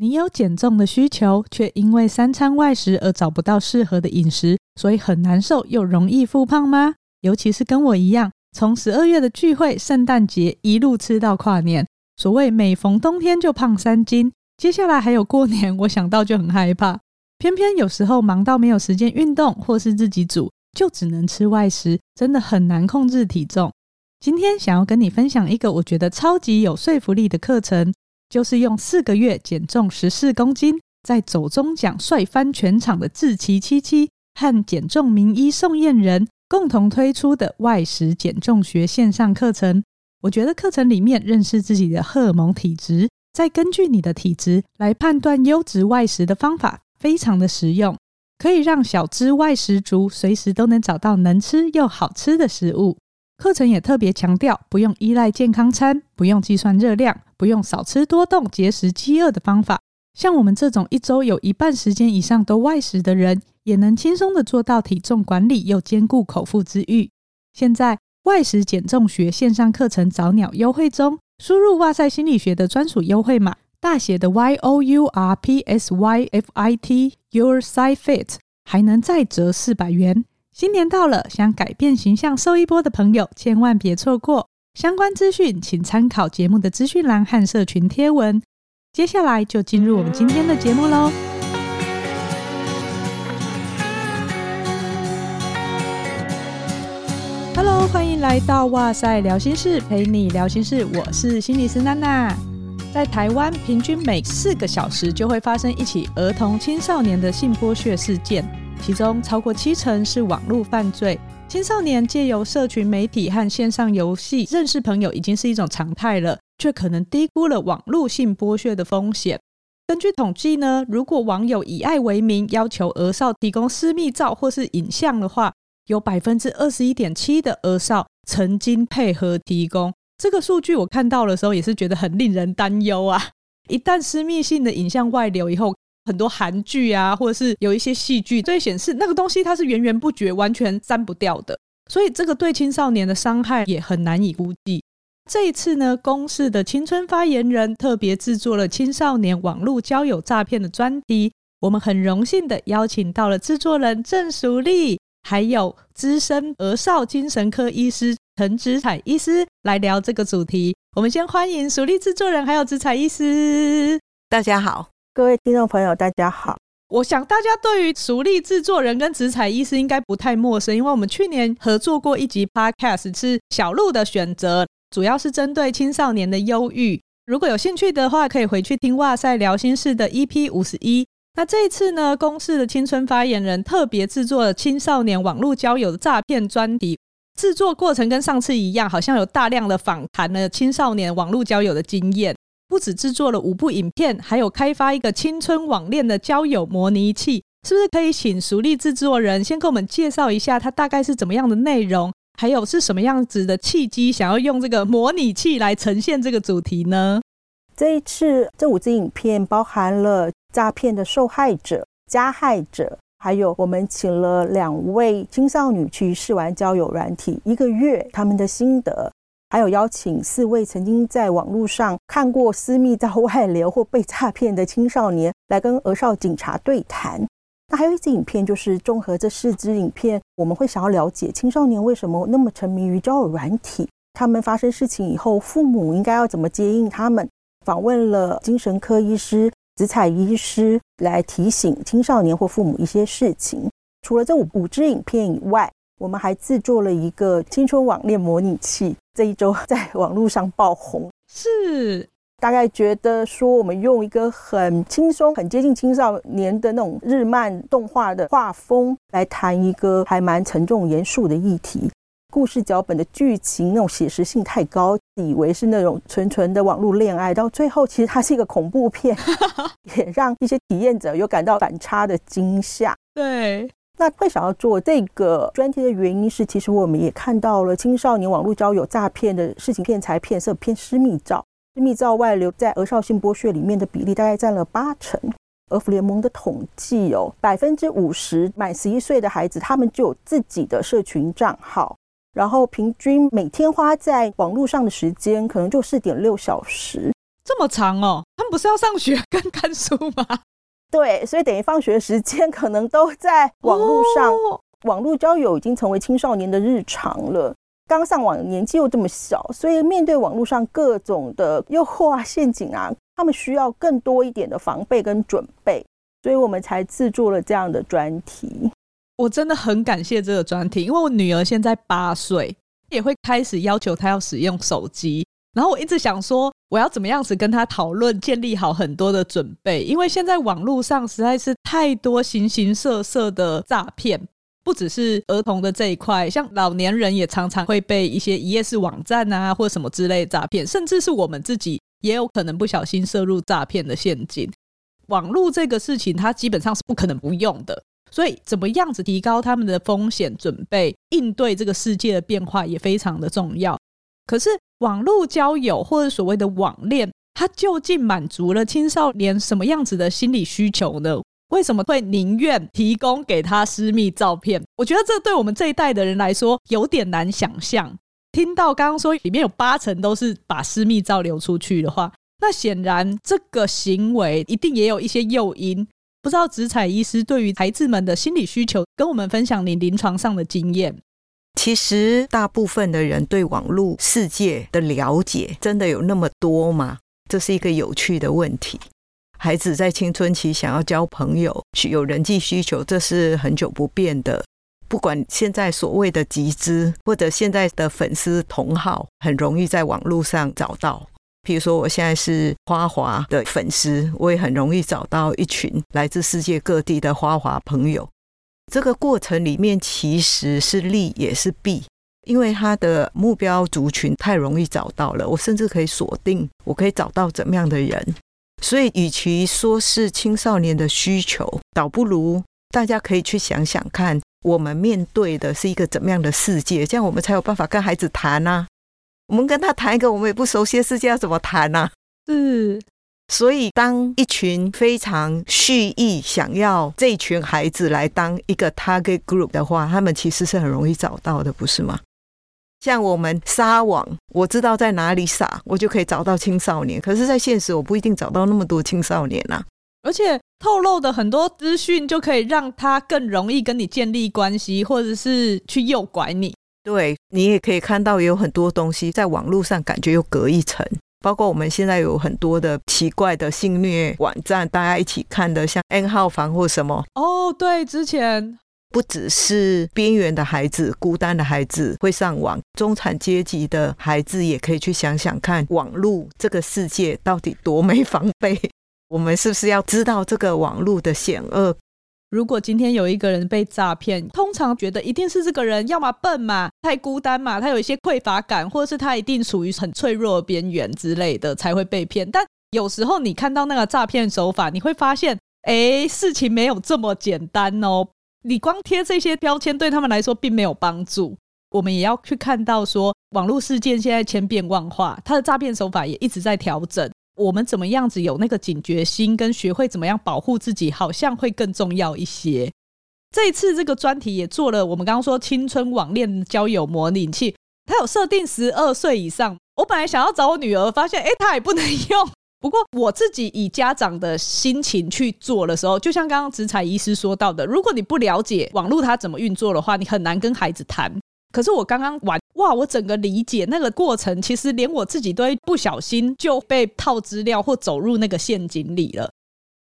你有减重的需求，却因为三餐外食而找不到适合的饮食，所以很难受又容易复胖吗？尤其是跟我一样，从十二月的聚会、圣诞节一路吃到跨年，所谓每逢冬天就胖三斤，接下来还有过年，我想到就很害怕。偏偏有时候忙到没有时间运动，或是自己煮，就只能吃外食，真的很难控制体重。今天想要跟你分享一个我觉得超级有说服力的课程，就是用四个月减重十四公斤，在走钟奖帅翻全场的志祺七七和减重名医宋燕仁共同推出的外食减重学线上课程。我觉得课程里面认识自己的荷尔蒙体质，再根据你的体质来判断优质外食的方法，非常的实用，可以让小资外食族随时都能找到能吃又好吃的食物。课程也特别强调，不用依赖健康餐，不用计算热量，不用少吃多动节食饥饿的方法。像我们这种一周有一半时间以上都外食的人，也能轻松的做到体重管理又兼顾口腹之欲。现在外食减重学线上课程早鸟优惠中，输入哇塞心理学的专属优惠码，大写的 Y O U R P S Y F I T Your Side Fit，还能再折四百元。新年到了，想改变形象瘦一波的朋友，千万别错过。相关资讯请参考节目的资讯栏和社群贴文。接下来就进入我们今天的节目喽。Hello，欢迎来到哇塞聊心室，陪你聊心事。我是心理师娜娜。在台湾，平均每四个小时就会发生一起儿童青少年的性剥削事件。其中超过七成是网络犯罪，青少年借由社群媒体和线上游戏认识朋友已经是一种常态了，却可能低估了网络性剥削的风险。根据统计呢，如果网友以爱为名要求儿少提供私密照或是影像的话，有百分之二十一点七的儿少曾经配合提供。这个数据我看到的时候也是觉得很令人担忧啊！一旦私密性的影像外流以后，很多韩剧啊，或者是有一些戏剧，都会显示那个东西它是源源不绝、完全删不掉的，所以这个对青少年的伤害也很难以估计。这一次呢，公视的青春发言人特别制作了青少年网络交友诈骗的专题，我们很荣幸的邀请到了制作人郑淑丽，还有资深儿少精神科医师陈子采医师来聊这个主题。我们先欢迎淑丽制作人，还有子采医师，大家好。各位听众朋友，大家好。我想大家对于淑丽制作人跟子采医师应该不太陌生，因为我们去年合作过一集 Podcast，是小鹿的选择，主要是针对青少年的忧郁。如果有兴趣的话，可以回去听哇塞聊心事的 EP 五十一。那这一次呢，公司的青春发言人特别制作了青少年网络交友的诈骗专题，制作过程跟上次一样，好像有大量的访谈了青少年网络交友的经验。不止制作了五部影片，还有开发一个青春网恋的交友模拟器，是不是可以请淑丽制作人先给我们介绍一下它大概是怎么样的内容，还有是什么样子的契机，想要用这个模拟器来呈现这个主题呢？这一次这五支影片包含了诈骗的受害者、加害者，还有我们请了两位青少女去试玩交友软体一个月，他们的心得。还有邀请四位曾经在网络上看过私密照外流或被诈骗的青少年来跟俄少警察对谈。那还有一支影片，就是综合这四支影片，我们会想要了解青少年为什么那么沉迷于交友软体，他们发生事情以后，父母应该要怎么接应他们。访问了精神科医师紫彩医师来提醒青少年或父母一些事情。除了这五五支影片以外，我们还制作了一个青春网恋模拟器。这一周在网络上爆红，是大概觉得说，我们用一个很轻松、很接近青少年的那种日漫动画的画风来谈一个还蛮沉重、严肃的议题。故事脚本的剧情那种写实性太高，以为是那种纯纯的网络恋爱，到最后其实它是一个恐怖片，也让一些体验者有感到反差的惊吓。对。那会想要做这个专题的原因是，其实我们也看到了青少年网络交友诈骗的事情，骗财骗色骗私密照，私密照外流在儿少性剥削里面的比例大概占了八成。儿福联盟的统计有百分之五十满十一岁的孩子，他们就有自己的社群账号，然后平均每天花在网络上的时间可能就四点六小时。这么长哦，他们不是要上学跟看书吗？对，所以等于放学时间 可能都在网络上，哦、网络交友已经成为青少年的日常了。刚上网年纪又这么小，所以面对网络上各种的诱惑啊、陷阱啊，他们需要更多一点的防备跟准备，所以我们才制作了这样的专题。我真的很感谢这个专题，因为我女儿现在八岁，也会开始要求她要使用手机，然后我一直想说，我要怎么样子跟他讨论，建立好很多的准备，因为现在网络上实在是太多形形色色的诈骗。不只是儿童的这一块，像老年人也常常会被一些一夜式网站啊，或什么之类的诈骗，甚至是我们自己也有可能不小心涉入诈骗的陷阱。网络这个事情，它基本上是不可能不用的，所以怎么样子提高他们的风险准备，应对这个世界的变化也非常的重要。可是网络交友或者所谓的网恋，它究竟满足了青少年什么样子的心理需求呢？为什么会宁愿提供给他私密照片？我觉得这对我们这一代的人来说有点难想象。听到刚刚说里面有八成都是把私密照流出去的话，那显然这个行为一定也有一些诱因。不知道子采医师对于孩子们的心理需求，跟我们分享你临床上的经验。其实大部分的人对网络世界的了解，真的有那么多吗？这是一个有趣的问题。孩子在青春期想要交朋友，有人际需求，这是很久不变的。不管现在所谓的集资，或者现在的粉丝同好，很容易在网络上找到。譬如说，我现在是花滑的粉丝，我也很容易找到一群来自世界各地的花滑朋友。这个过程里面其实是利也是弊，因为他的目标族群太容易找到了，我甚至可以锁定，我可以找到怎么样的人。所以，与其说是青少年的需求，倒不如大家可以去想想看，我们面对的是一个怎么样的世界，这样我们才有办法跟孩子谈啊。我们跟他谈一个我们也不熟悉的世界，要怎么谈呢？是。所以，当一群非常蓄意想要这群孩子来当一个 target group 的话，他们其实是很容易找到的，不是吗？像我们撒网，我知道在哪里撒，我就可以找到青少年。可是，在现实，我不一定找到那么多青少年啊。而且，透露的很多资讯，就可以让他更容易跟你建立关系，或者是去诱拐你。对，你也可以看到，有很多东西在网络上，感觉又隔一层。包括我们现在有很多的奇怪的性虐网站，大家一起看的，像 N 号房或什么。哦，对，之前。不只是边缘的孩子、孤单的孩子会上网，中产阶级的孩子也可以去想想看，网络这个世界到底多没防备？我们是不是要知道这个网络的险恶？如果今天有一个人被诈骗，通常觉得一定是这个人要么笨嘛，太孤单嘛，他有一些匮乏感，或者是他一定处于很脆弱的边缘之类的才会被骗。但有时候你看到那个诈骗手法，你会发现，哎，事情没有这么简单哦。你光贴这些标签对他们来说并没有帮助。我们也要去看到说，网络事件现在千变万化，它的诈骗手法也一直在调整。我们怎么样子有那个警觉心，跟学会怎么样保护自己，好像会更重要一些。这一次这个专题也做了，我们刚刚说青春网恋交友模拟器，它有设定十二岁以上。我本来想要找我女儿，发现哎，她也不能用。不过我自己以家长的心情去做的时候，就像刚刚子采医师说到的，如果你不了解网络它怎么运作的话，你很难跟孩子谈。可是我刚刚玩，哇，我整个理解那个过程，其实连我自己都不小心就被套资料或走入那个陷阱里了。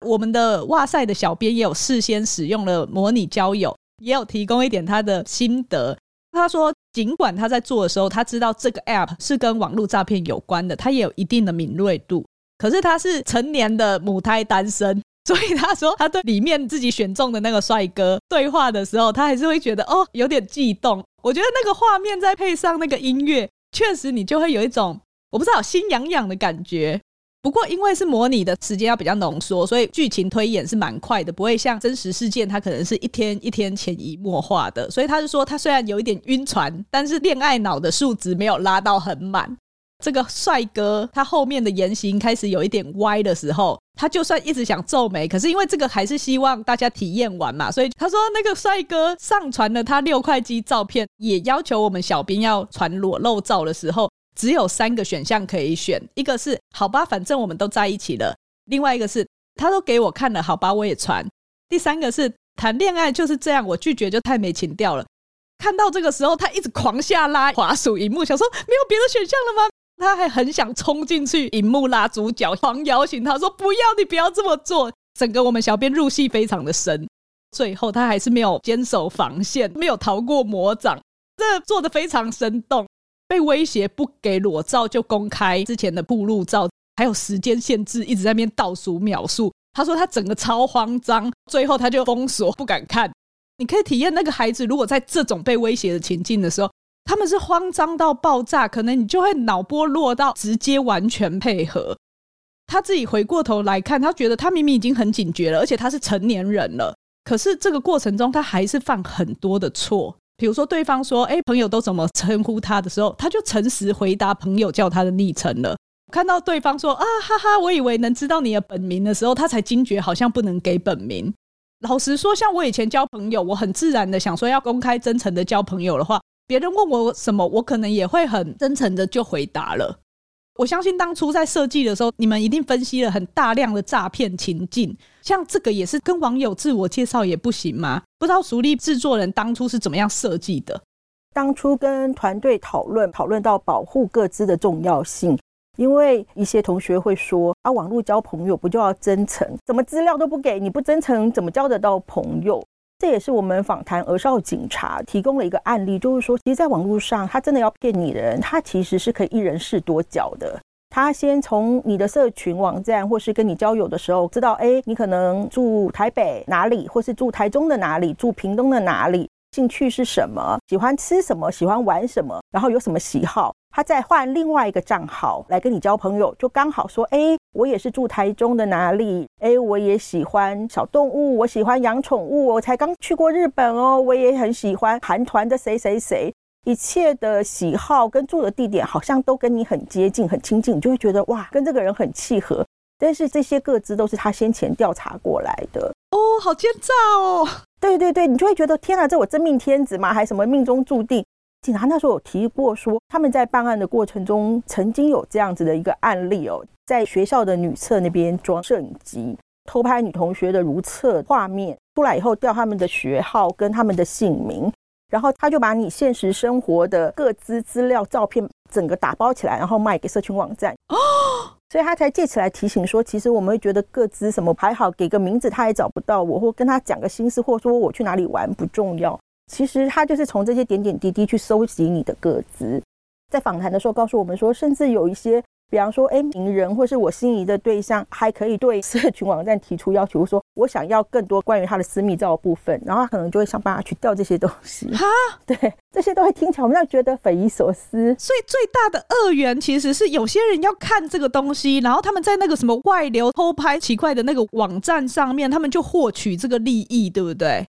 我们的哇塞的小编也有事先使用了模拟交友，也有提供一点他的心得。他说，尽管他在做的时候，他知道这个 app 是跟网络诈骗有关的，他也有一定的敏锐度。可是他是成年的母胎单身，所以他说他对里面自己选中的那个帅哥对话的时候，他还是会觉得哦有点悸动。我觉得那个画面再配上那个音乐，确实你就会有一种我不知道心痒痒的感觉。不过因为是模拟的时间要比较浓缩，所以剧情推演是蛮快的，不会像真实事件它可能是一天一天潜移默化的。所以他是说他虽然有一点晕船，但是恋爱脑的数值没有拉到很满。这个帅哥他后面的言行开始有一点歪的时候，他就算一直想皱眉，可是因为这个还是希望大家体验完嘛，所以他说那个帅哥上传了他六块肌照片，也要求我们小编要传裸露照的时候，只有三个选项可以选，一个是好吧，反正我们都在一起了；另外一个是他都给我看了，好吧，我也传；第三个是谈恋爱就是这样，我拒绝就太没情调了。看到这个时候，他一直狂下拉滑鼠荧幕，想说没有别的选项了吗？他还很想冲进去萤幕拉主角，狂摇醒他说不要，你不要这么做。整个我们小编入戏非常的深，最后他还是没有坚守防线，没有逃过魔掌，这做的非常生动。被威胁不给裸照就公开之前的暴露照，还有时间限制，一直在那边倒数秒数。他说他整个超慌张，最后他就封锁，不敢看。你可以体验那个孩子如果在这种被威胁的情境的时候，他们是慌张到爆炸，可能你就会脑波落到直接完全配合。他自己回过头来看，他觉得他明明已经很警觉了，而且他是成年人了，可是这个过程中他还是犯很多的错。比如说，对方说：“哎，朋友都怎么称呼他的时候，他就诚实回答朋友叫他的昵称了。”看到对方说：“啊哈哈，我以为能知道你的本名的时候，他才惊觉好像不能给本名。”老实说，像我以前交朋友，我很自然的想说要公开真诚的交朋友的话，别人问我什么，我可能也会很真诚的就回答了。我相信当初在设计的时候，你们一定分析了很大量的诈骗情境，像这个也是跟网友自我介绍也不行吗？不知道淑丽制作人当初是怎么样设计的？当初跟团队讨论，讨论到保护个资的重要性，因为一些同学会说啊，网络交朋友不就要真诚？怎么资料都不给，你不真诚怎么交得到朋友？这也是我们访谈俄少警察提供了一个案例，就是说，其实，在网络上，他真的要骗你的人，他其实是可以一人试多角的。他先从你的社群网站，或是跟你交友的时候，知道，哎，你可能住台北哪里，或是住台中的哪里，住屏东的哪里。兴趣是什么？喜欢吃什么？喜欢玩什么？然后有什么喜好？他再换另外一个账号来跟你交朋友，就刚好说：哎，我也是住台中的哪里？哎，我也喜欢小动物，我喜欢养宠物，我才刚去过日本哦，我也很喜欢韩团的谁谁谁。一切的喜好跟住的地点好像都跟你很接近、很亲近，你就会觉得哇，跟这个人很契合。但是这些个资都是他先前调查过来的哦，好奸诈哦！对对对，你就会觉得天啊，这我真命天子吗？还什么命中注定？警察那时候有提过说，他们在办案的过程中曾经有这样子的一个案例哦，在学校的女厕那边装摄影机，偷拍女同学的如厕画面，出来以后调他们的学号跟他们的姓名，然后他就把你现实生活的各资资料、照片整个打包起来，然后卖给社群网站哦。所以他才借此来提醒说，其实我们会觉得各资什么还好，给个名字他也找不到我，或跟他讲个心事，或说我去哪里玩不重要。其实他就是从这些点点滴滴去收集你的个资。在访谈的时候告诉我们说，甚至有一些。比方说，哎，名人或是我心仪的对象，还可以对社群网站提出要求，说我想要更多关于他的私密照的部分，然后他可能就会想办法去调这些东西。哈，对，这些都会听起来我们要觉得匪夷所思。所以最大的恶源其实是有些人要看这个东西，然后他们在那个什么外流偷拍奇怪的那个网站上面，他们就获取这个利益，对不对？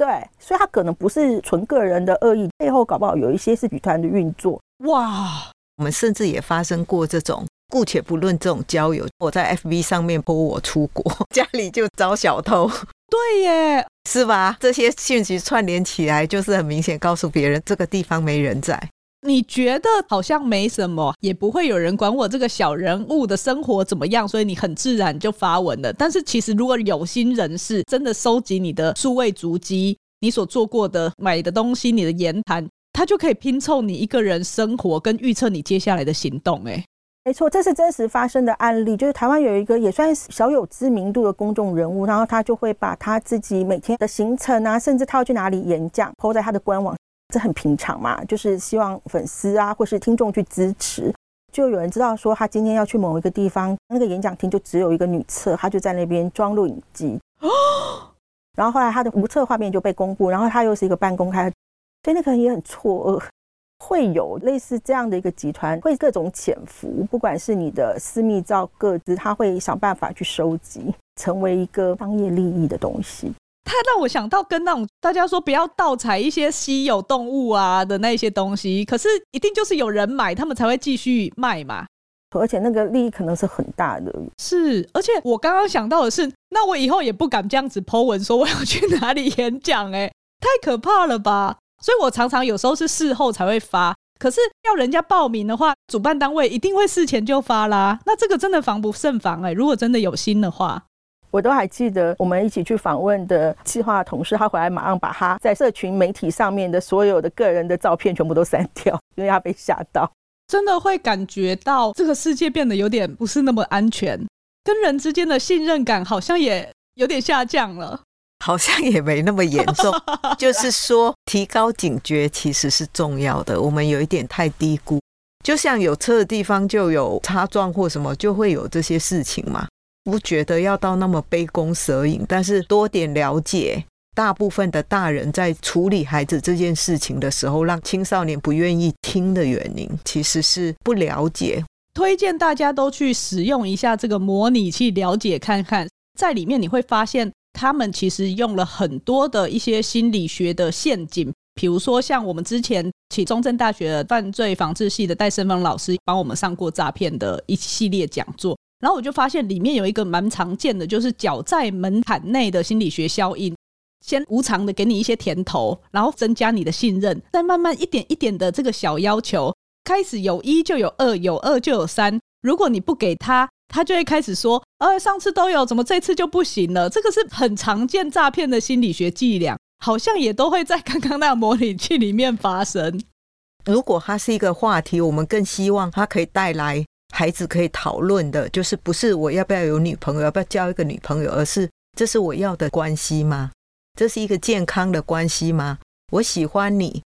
对，所以他可能不是纯个人的恶意，背后搞不好有一些是集团的运作。哇！我们甚至也发生过这种，姑且不论这种交友，我在 FB 上面 po 我出国，家里就遭小偷，对耶，是吧？这些讯息串联起来，就是很明显告诉别人这个地方没人在。你觉得好像没什么，也不会有人管我这个小人物的生活怎么样，所以你很自然就发文了。但是其实如果有心人士真的收集你的数位足迹，你所做过的买的东西，你的言谈。他就可以拼凑你一个人生活，跟预测你接下来的行动。哎，没错，这是真实发生的案例。就是台湾有一个也算小有知名度的公众人物，然后他就会把他自己每天的行程啊，甚至他要去哪里演讲，PO 在他的官网，这很平常嘛。就是希望粉丝啊，或是听众去支持。就有人知道说他今天要去某一个地方，那个演讲厅就只有一个女厕，他就在那边装录影机。然后后来他的无厕画面就被公布，然后他又是一个半公开。所以那个人也很错愕，会有类似这样的一个集团，会各种潜伏，不管是你的私密照、个资，他会想办法去收集，成为一个商业利益的东西。他让我想到跟那种大家说不要盗采一些稀有动物啊的那些东西，可是一定就是有人买，他们才会继续卖嘛。而且那个利益可能是很大的。是，而且我刚刚想到的是，那我以后也不敢这样子 po 文说我要去哪里演讲，哎，太可怕了吧！所以我常常有时候是事后才会发，可是要人家报名的话，主办单位一定会事前就发啦。那这个真的防不胜防哎、欸，如果真的有心的话。我都还记得我们一起去访问的企划同事，他回来马上把他在社群媒体上面的所有的个人的照片全部都删掉，因为他被吓到。真的会感觉到这个世界变得有点不是那么安全，跟人之间的信任感好像也有点下降了，好像也没那么严重。就是说，提高警觉其实是重要的，我们有一点太低估。就像有车的地方就有擦撞或什么，就会有这些事情嘛。不觉得要到那么杯弓蛇影，但是多点了解，大部分的大人在处理孩子这件事情的时候，让青少年不愿意听的原因，其实是不了解。推荐大家都去使用一下这个模拟器，了解看看，在里面你会发现，他们其实用了很多的一些心理学的陷阱，比如说像我们之前请中正大学犯罪防治系的戴胜峰老师帮我们上过诈骗的一系列讲座。然后我就发现里面有一个蛮常见的，就是脚在门槛内的心理学效应。先无偿的给你一些甜头，然后增加你的信任，再慢慢一点一点的这个小要求，开始有一就有二，有二就有三。如果你不给他，他就会开始说：“呃，上次都有，怎么这次就不行了？”这个是很常见诈骗的心理学伎俩，好像也都会在刚刚那个模拟器里面发生。如果它是一个话题，我们更希望它可以带来。孩子可以讨论的，就是不是我要不要有女朋友，要不要交一个女朋友，而是这是我要的关系吗？这是一个健康的关系吗？我喜欢你，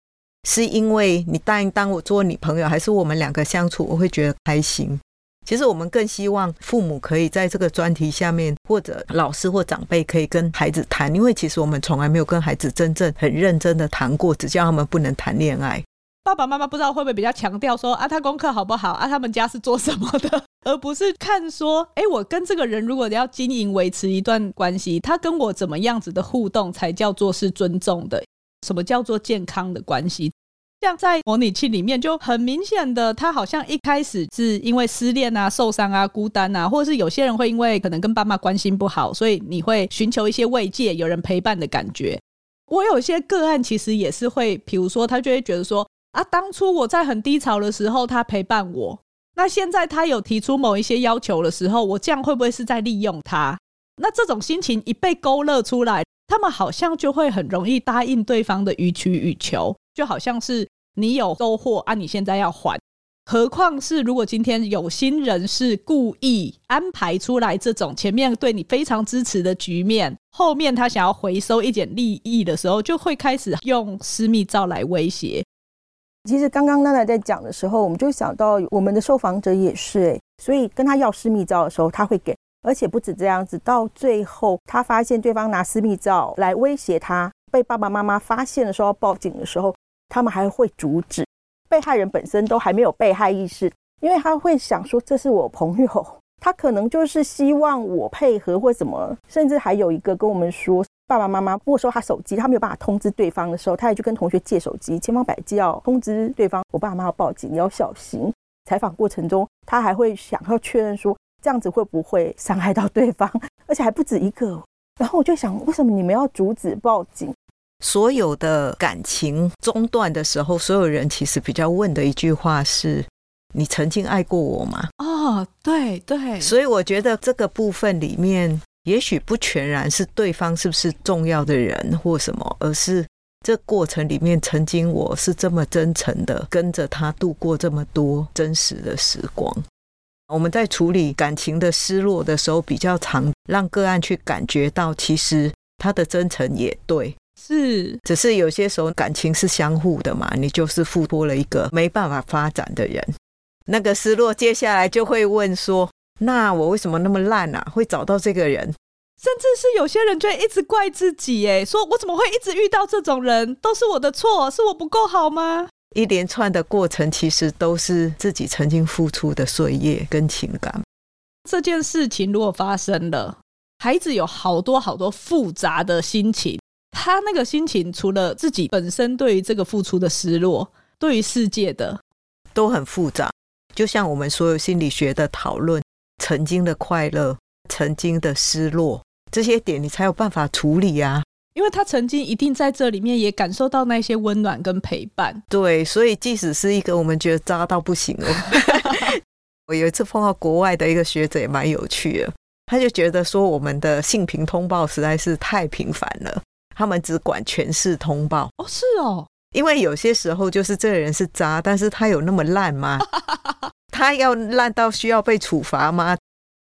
是因为你答应当我做女朋友，还是我们两个相处我会觉得开心？其实我们更希望父母可以在这个专题下面，或者老师或长辈可以跟孩子谈，因为其实我们从来没有跟孩子真正很认真的谈过，只叫他们不能谈恋爱。爸爸妈妈不知道会不会比较强调说啊，他功课好不好啊？他们家是做什么的，而不是看说，哎，我跟这个人如果要经营维持一段关系，他跟我怎么样子的互动才叫做是尊重的？什么叫做健康的关系？像在模拟器里面就很明显的，他好像一开始是因为失恋啊、受伤啊、孤单啊，或者是有些人会因为可能跟爸妈关系不好，所以你会寻求一些慰藉、有人陪伴的感觉。我有些个案其实也是会，比如说他就会觉得说。啊，当初我在很低潮的时候，他陪伴我。那现在他有提出某一些要求的时候，我这样会不会是在利用他？那这种心情一被勾勒出来，他们好像就会很容易答应对方的予取予求，就好像是你有收获啊，你现在要还。何况是如果今天有心人是故意安排出来这种前面对你非常支持的局面，后面他想要回收一点利益的时候，就会开始用私密照来威胁。其实刚刚娜娜在讲的时候，我们就想到我们的受访者也是诶，所以跟他要私密照的时候，他会给，而且不止这样子，到最后他发现对方拿私密照来威胁他，被爸爸妈妈发现的时候报警的时候，他们还会阻止。被害人本身都还没有被害意识，因为他会想说这是我朋友，他可能就是希望我配合或什么，甚至还有一个跟我们说。爸爸妈妈没收他手机，他没有办法通知对方的时候，他也去跟同学借手机，千方百计要通知对方。我爸妈要报警，你要小心。采访过程中，他还会想要确认说，这样子会不会伤害到对方，而且还不止一个。然后我就想，为什么你们要阻止报警？所有的感情中断的时候，所有人其实比较问的一句话是：你曾经爱过我吗？哦，对对。所以我觉得这个部分里面。也许不全然是对方是不是重要的人或什么，而是这过程里面曾经我是这么真诚的跟着他度过这么多真实的时光。我们在处理感情的失落的时候，比较常让个案去感觉到，其实他的真诚也对，是，只是有些时候感情是相互的嘛，你就是付托了一个没办法发展的人，那个失落接下来就会问说。那我为什么那么烂啊？会找到这个人，甚至是有些人就会一直怪自己，哎，说我怎么会一直遇到这种人？都是我的错，是我不够好吗？一连串的过程其实都是自己曾经付出的岁月跟情感。这件事情如果发生了，孩子有好多好多复杂的心情，他那个心情除了自己本身对于这个付出的失落，对于世界的都很复杂。就像我们所有心理学的讨论。曾经的快乐，曾经的失落，这些点你才有办法处理啊。因为他曾经一定在这里面也感受到那些温暖跟陪伴。对，所以即使是一个我们觉得渣到不行哦，我有一次碰到国外的一个学者也蛮有趣的，他就觉得说我们的性平通报实在是太频繁了，他们只管全市通报。哦，是哦，因为有些时候就是这个人是渣，但是他有那么烂吗？他要烂到需要被处罚吗？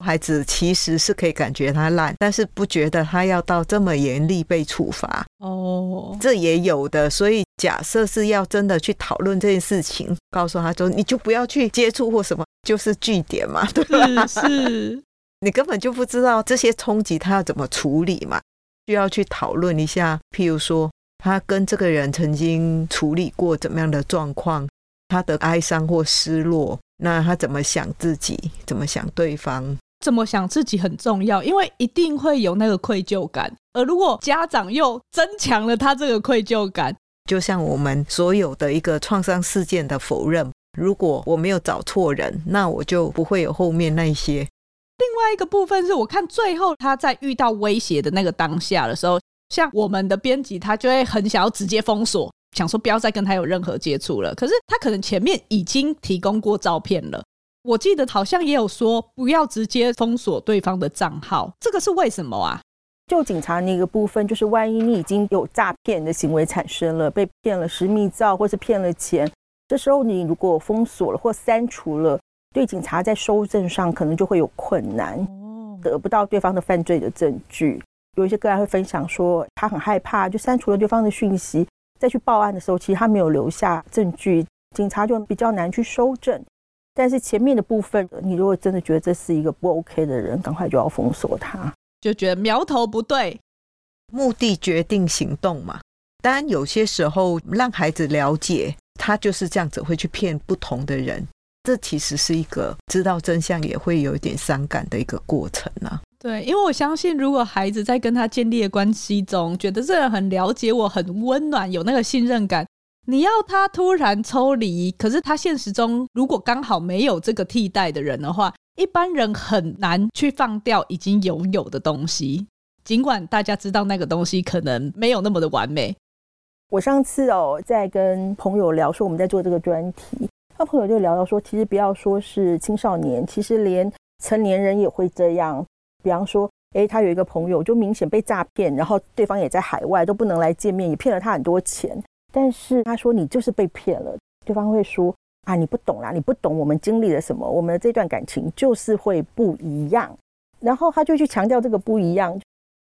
孩子其实是可以感觉他烂，但是不觉得他要到这么严厉被处罚哦，这也有的。所以假设是要真的去讨论这件事情，告诉他说你就不要去接触或什么，就是据点嘛，对吧？是，是 你根本就不知道这些冲击他要怎么处理嘛，需要去讨论一下。譬如说，他跟这个人曾经处理过怎么样的状况，他的哀伤或失落，那他怎么想自己，怎么想对方。怎么想自己很重要，因为一定会有那个愧疚感。而如果家长又增强了他这个愧疚感，就像我们所有的一个创伤事件的否认，如果我没有找错人，那我就不会有后面那些。另外一个部分是我看最后他在遇到威胁的那个当下的时候，像我们的编辑，他就会很想要直接封锁，想说不要再跟他有任何接触了。可是他可能前面已经提供过照片了。我记得好像也有说不要直接封锁对方的账号，这个是为什么啊？就警察那个部分，就是万一你已经有诈骗的行为产生了，被骗了私密照或是骗了钱，这时候你如果封锁了或删除了，对警察在收证上可能就会有困难，得不到对方的犯罪的证据。有一些个案会分享说，他很害怕，就删除了对方的讯息，再去报案的时候，其实他没有留下证据，警察就比较难去收证。但是前面的部分，你如果真的觉得这是一个不 OK 的人，赶快就要封锁他，就觉得苗头不对，目的决定行动嘛。当然有些时候让孩子了解他就是这样子会去骗不同的人，这其实是一个知道真相也会有一点伤感的一个过程啊。对，因为我相信，如果孩子在跟他建立的关系中，觉得这人很了解我，很温暖，有那个信任感。你要他突然抽离，可是他现实中如果刚好没有这个替代的人的话，一般人很难去放掉已经拥有的东西。尽管大家知道那个东西可能没有那么的完美。我上次哦在跟朋友聊说我们在做这个专题，那朋友就聊到说，其实不要说是青少年，其实连成年人也会这样。比方说，诶，他有一个朋友就明显被诈骗，然后对方也在海外都不能来见面，也骗了他很多钱。但是他说你就是被骗了，对方会说啊，你不懂啦，你不懂我们经历了什么，我们的这段感情就是会不一样，然后他就去强调这个不一样。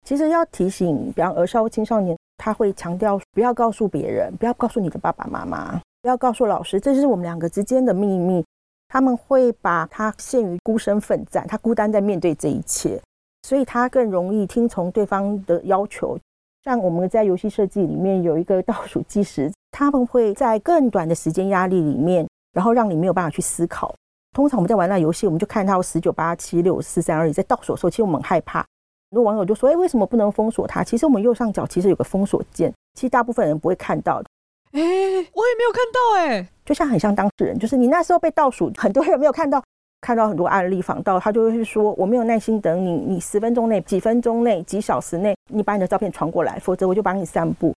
其实要提醒，比方儿少青少年，他会强调不要告诉别人，不要告诉你的爸爸妈妈，不要告诉老师，这是我们两个之间的秘密。他们会把他陷于孤身奋战，他孤单在面对这一切，所以他更容易听从对方的要求。像我们在游戏设计里面有一个倒数计时，他们会在更短的时间压力里面，然后让你没有办法去思考。通常我们在玩那游戏，我们就看到十九八七六四三二一在倒数的时候，其实我们很害怕。很多网友就说：“哎，为什么不能封锁它？”其实我们右上角其实有个封锁键，其实大部分人不会看到的的。哎，我也没有看到哎，就像很像当事人，就是你那时候被倒数，很多人没有看到。看到很多案例访到，他就会说：“我没有耐心等你，你十分钟内、几分钟内、几小时内，你把你的照片传过来，否则我就把你散布。”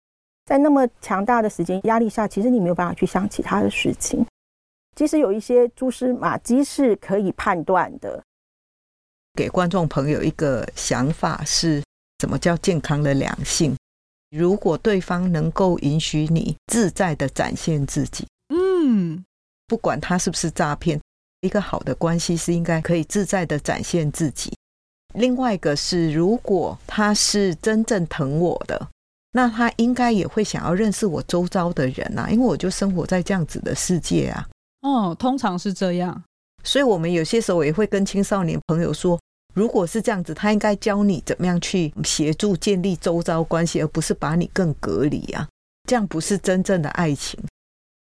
在那么强大的时间压力下，其实你没有办法去想其他的事情。其实有一些蛛丝马迹是可以判断的。给观众朋友一个想法是：什么叫健康的两性？如果对方能够允许你自在的展现自己，嗯，不管他是不是诈骗。一个好的关系是应该可以自在的展现自己。另外一个是，如果他是真正疼我的，那他应该也会想要认识我周遭的人啊，因为我就生活在这样子的世界啊。哦，通常是这样。所以，我们有些时候也会跟青少年朋友说，如果是这样子，他应该教你怎么样去协助建立周遭关系，而不是把你更隔离啊。这样不是真正的爱情。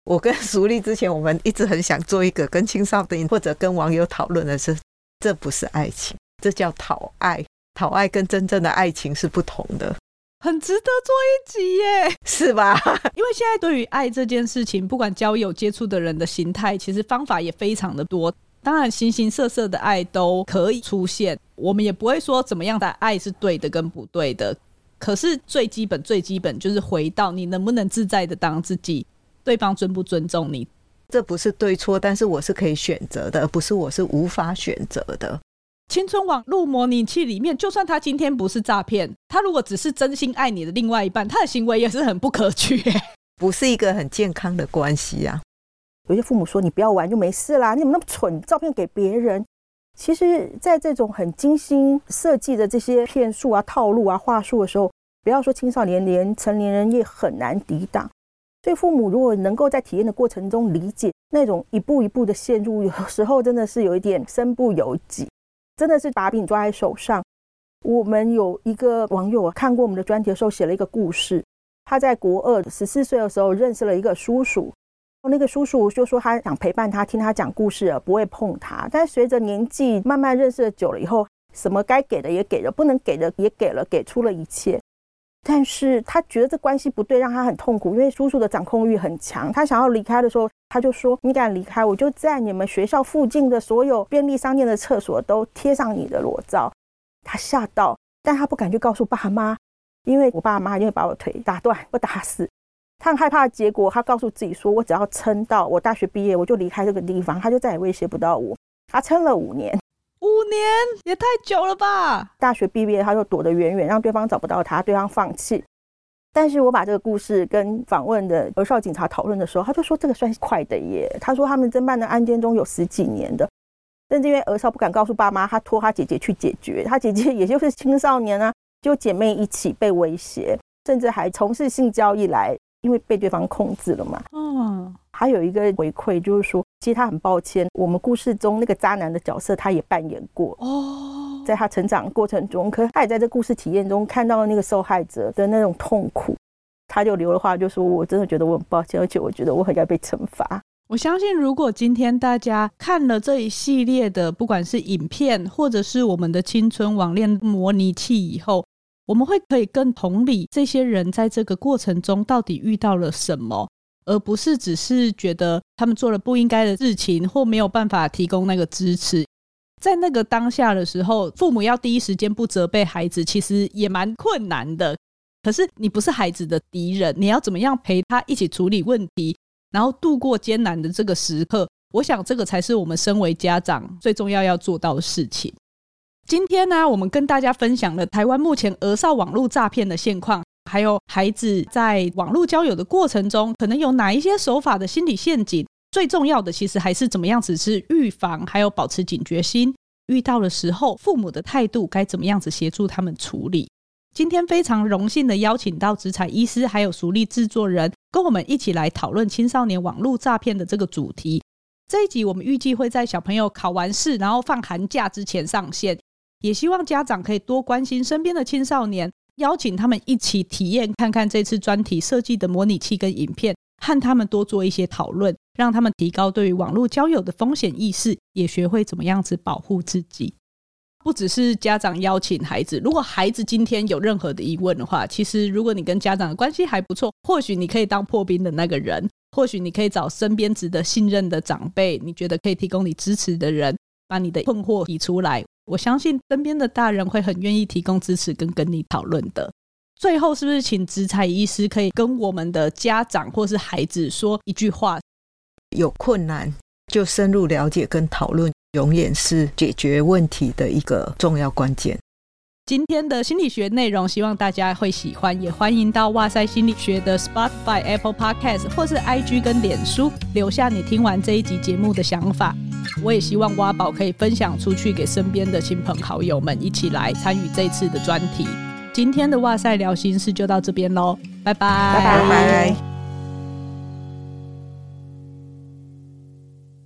我跟淑丽之前，我们一直很想做一个跟青少年或者跟网友讨论的是，这不是爱情，这叫讨爱。讨爱跟真正的爱情是不同的，很值得做一集耶，是吧？因为现在对于爱这件事情，不管交友接触的人的形态，其实方法也非常的多。当然，形形色色的爱都可以出现，我们也不会说怎么样的爱是对的跟不对的。可是最基本、最基本就是回到你能不能自在的当自己，对方尊不尊重你，这不是对错，但是我是可以选择的，而不是我是无法选择的。青春网路模拟器里面，就算他今天不是诈骗，他如果只是真心爱你的另外一半，他的行为也是很不可取，不是一个很健康的关系啊。有些父母说：“你不要玩就没事啦，你怎么那么蠢？照片给别人。”其实，在这种很精心设计的这些骗术啊、套路啊、话术的时候，不要说青少年，连成年人也很难抵挡。所以，父母如果能够在体验的过程中理解那种一步一步的陷入，有时候真的是有一点身不由己，真的是把柄抓在手上。我们有一个网友看过我们的专题的时候，写了一个故事。他在国二十四岁的时候认识了一个叔叔。那个叔叔就说他想陪伴他，听他讲故事，不会碰他。但随着年纪慢慢认识的久了以后，什么该给的也给了，不能给的也给了，给出了一切。但是他觉得这关系不对，让他很痛苦，因为叔叔的掌控欲很强。他想要离开的时候，他就说：“你敢离开，我就在你们学校附近的所有便利商店的厕所都贴上你的裸照。”他吓到，但他不敢去告诉爸妈，因为我爸妈就会把我腿打断，或打死。他很害怕的结果，他告诉自己说：“我只要撑到我大学毕业，我就离开这个地方，他就再也威胁不到我。”他撑了五年，五年也太久了吧？大学毕业，他就躲得远远，让对方找不到他，对方放弃。但是我把这个故事跟访问的儿少警察讨论的时候，他就说这个算是快的耶。他说他们侦办的案件中有十几年的，但是因为儿少不敢告诉爸妈，他托他姐姐去解决。他姐姐也就是青少年啊，就姐妹一起被威胁，甚至还从事性交易来。因为被对方控制了嘛，嗯，还有一个回馈就是说，其实他很抱歉，我们故事中那个渣男的角色他也扮演过哦，在他成长过程中，可是他也在这故事体验中看到了那个受害者的那种痛苦，他就留了话，就说我真的觉得我很抱歉，而且我觉得我很该被惩罚。我相信，如果今天大家看了这一系列的，不管是影片或者是我们的青春网恋模拟器以后。我们会可以更同理这些人在这个过程中到底遇到了什么，而不是只是觉得他们做了不应该的事情或没有办法提供那个支持。在那个当下的时候，父母要第一时间不责备孩子，其实也蛮困难的。可是你不是孩子的敌人，你要怎么样陪他一起处理问题，然后度过艰难的这个时刻？我想这个才是我们身为家长最重要要做到的事情。今天呢，我们跟大家分享了台湾目前儿少网络诈骗的现况，还有孩子在网络交友的过程中，可能有哪一些手法的心理陷阱。最重要的，其实还是怎么样子是预防，还有保持警觉心。遇到的时候，父母的态度该怎么样子协助他们处理。今天非常荣幸的邀请到职采医师，还有淑丽制作人，跟我们一起来讨论青少年网络诈骗的这个主题。这一集我们预计会在小朋友考完试，然后放寒假之前上线。也希望家长可以多关心身边的青少年，邀请他们一起体验看看这次专题设计的模拟器跟影片，和他们多做一些讨论，让他们提高对于网络交友的风险意识，也学会怎么样子保护自己。不只是家长邀请孩子，如果孩子今天有任何的疑问的话，其实如果你跟家长的关系还不错，或许你可以当破冰的那个人，或许你可以找身边值得信任的长辈，你觉得可以提供你支持的人，把你的困惑提出来。我相信身边的大人会很愿意提供支持跟跟你讨论的。最后，是不是请职才医师可以跟我们的家长或是孩子说一句话？有困难就深入了解跟讨论，永远是解决问题的一个重要关键。今天的心理学内容，希望大家会喜欢，也欢迎到哇塞心理学的 Spotify、Apple Podcast 或是 IG 跟脸书留下你听完这一集节目的想法。我也希望哇宝可以分享出去，给身边的亲朋好友们一起来参与这次的专题。今天的哇塞聊心事就到这边喽，拜拜，拜拜。